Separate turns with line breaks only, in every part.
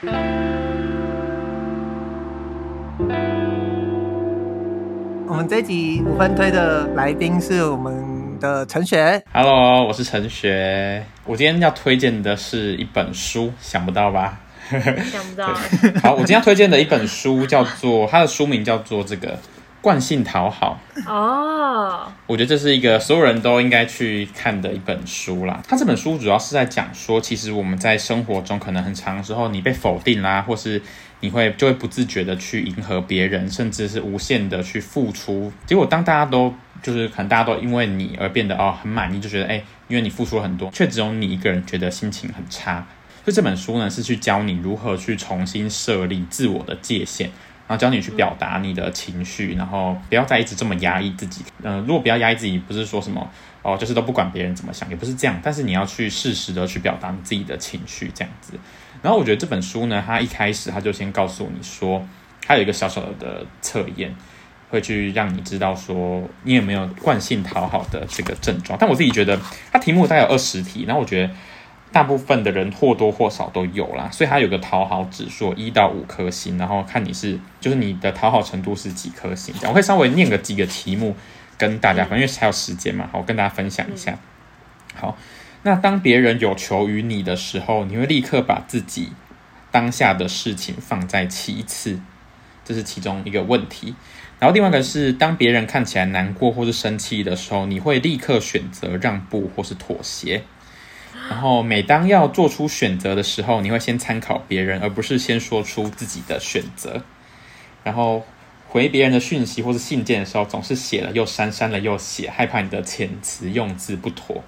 我们这集五分推的来宾是我们的陈学。
Hello，我是陈学。我今天要推荐的是一本书，想不到吧？
想不到。
好，我今天要推荐的一本书叫做，它的书名叫做这个。惯性讨好
哦，oh.
我觉得这是一个所有人都应该去看的一本书啦。它这本书主要是在讲说，其实我们在生活中可能很长时候，你被否定啦，或是你会就会不自觉的去迎合别人，甚至是无限的去付出。结果当大家都就是可能大家都因为你而变得哦很满意，就觉得哎，因为你付出了很多，却只有你一个人觉得心情很差。所以这本书呢是去教你如何去重新设立自我的界限。然后教你去表达你的情绪，然后不要再一直这么压抑自己。嗯、如果不要压抑自己，不是说什么哦，就是都不管别人怎么想，也不是这样。但是你要去适时的去表达你自己的情绪，这样子。然后我觉得这本书呢，它一开始它就先告诉你说，它有一个小小的测验，会去让你知道说你有没有惯性讨好的这个症状。但我自己觉得，它题目大概有二十题，然后我觉得。大部分的人或多或少都有啦，所以它有个讨好指数，一到五颗星，然后看你是就是你的讨好程度是几颗星。这样我会稍微念个几个题目跟大家，因为还有时间嘛，好，我跟大家分享一下。好，那当别人有求于你的时候，你会立刻把自己当下的事情放在其次，这是其中一个问题。然后另外一个是，当别人看起来难过或是生气的时候，你会立刻选择让步或是妥协。然后，每当要做出选择的时候，你会先参考别人，而不是先说出自己的选择。然后，回别人的讯息或是信件的时候，总是写了又删，删了又写，害怕你的遣词用字不妥。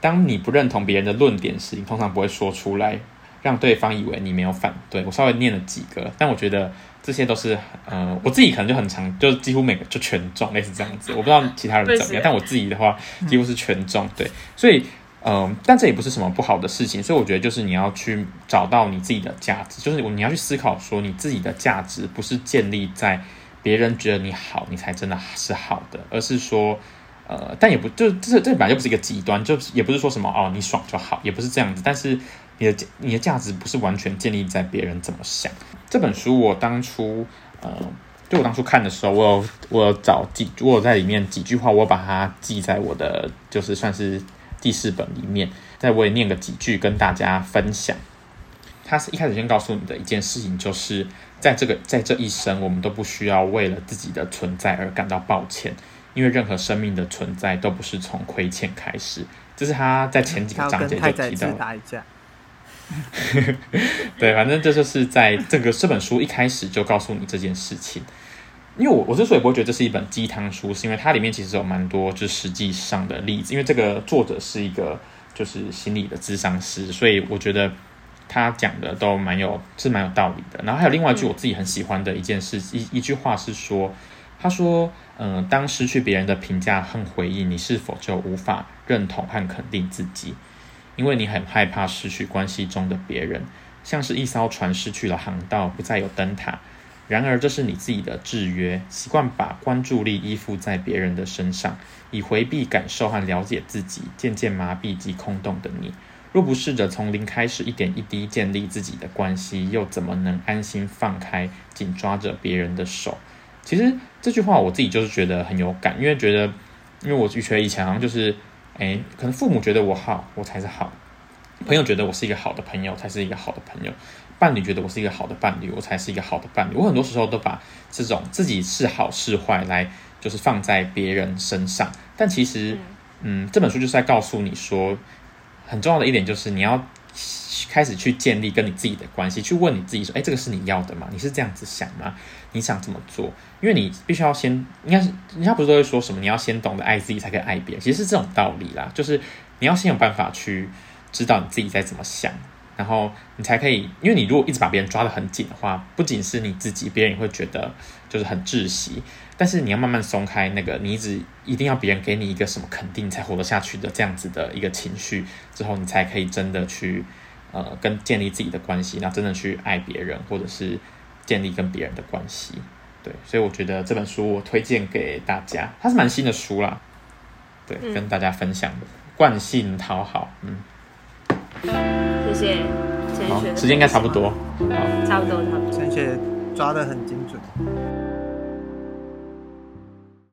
当你不认同别人的论点时，你通常不会说出来，让对方以为你没有反对。我稍微念了几个，但我觉得这些都是，呃，我自己可能就很常，就几乎每个就全中，类似这样子。我不知道其他人怎么样，但我自己的话几乎是全中。对，所以。嗯，但这也不是什么不好的事情，所以我觉得就是你要去找到你自己的价值，就是你要去思考说你自己的价值不是建立在别人觉得你好，你才真的是好的，而是说，呃，但也不就这这本来就不是一个极端，就也不是说什么哦你爽就好，也不是这样子，但是你的你的价值不是完全建立在别人怎么想。这本书我当初，呃，就我当初看的时候，我有我有找几，我有在里面几句话，我把它记在我的就是算是。记事本里面，再我也念个几句跟大家分享。他是一开始先告诉你的一件事情，就是在这个在这一生，我们都不需要为了自己的存在而感到抱歉，因为任何生命的存在都不是从亏欠开始。这是他在前几个章节就提到。打一架。对，反正这就是在这个这本书一开始就告诉你这件事情。因为我我之所以不会觉得这是一本鸡汤书，是因为它里面其实有蛮多就是实际上的例子。因为这个作者是一个就是心理的智商师，所以我觉得他讲的都蛮有是蛮有道理的。然后还有另外一句我自己很喜欢的一件事，一一句话是说，他说，嗯、呃，当失去别人的评价和回应，你是否就无法认同和肯定自己？因为你很害怕失去关系中的别人，像是一艘船失去了航道，不再有灯塔。然而，这是你自己的制约，习惯把关注力依附在别人的身上，以回避感受和了解自己，渐渐麻痹及空洞的你。若不试着从零开始，一点一滴建立自己的关系，又怎么能安心放开，紧抓着别人的手？其实这句话我自己就是觉得很有感，因为觉得，因为我觉得以前好像就是，哎，可能父母觉得我好，我才是好；朋友觉得我是一个好的朋友，才是一个好的朋友。伴侣觉得我是一个好的伴侣，我才是一个好的伴侣。我很多时候都把这种自己是好是坏来，就是放在别人身上。但其实，嗯，这本书就是在告诉你说，很重要的一点就是你要开始去建立跟你自己的关系，去问你自己说，哎，这个是你要的吗？你是这样子想吗？你想怎么做？因为你必须要先，应该是人家不是都会说什么，你要先懂得爱自己，才可以爱别人。其实是这种道理啦，就是你要先有办法去知道你自己在怎么想。然后你才可以，因为你如果一直把别人抓得很紧的话，不仅是你自己，别人也会觉得就是很窒息。但是你要慢慢松开那个，你一直一定要别人给你一个什么肯定才活得下去的这样子的一个情绪之后，你才可以真的去呃跟建立自己的关系，然后真的去爱别人，或者是建立跟别人的关系。对，所以我觉得这本书我推荐给大家，它是蛮新的书啦。对，跟大家分享的惯性讨好，嗯。
谢谢陈
好
雪，的
时间应该差不多。好，
差不多差不多。
陈雪抓得很精准。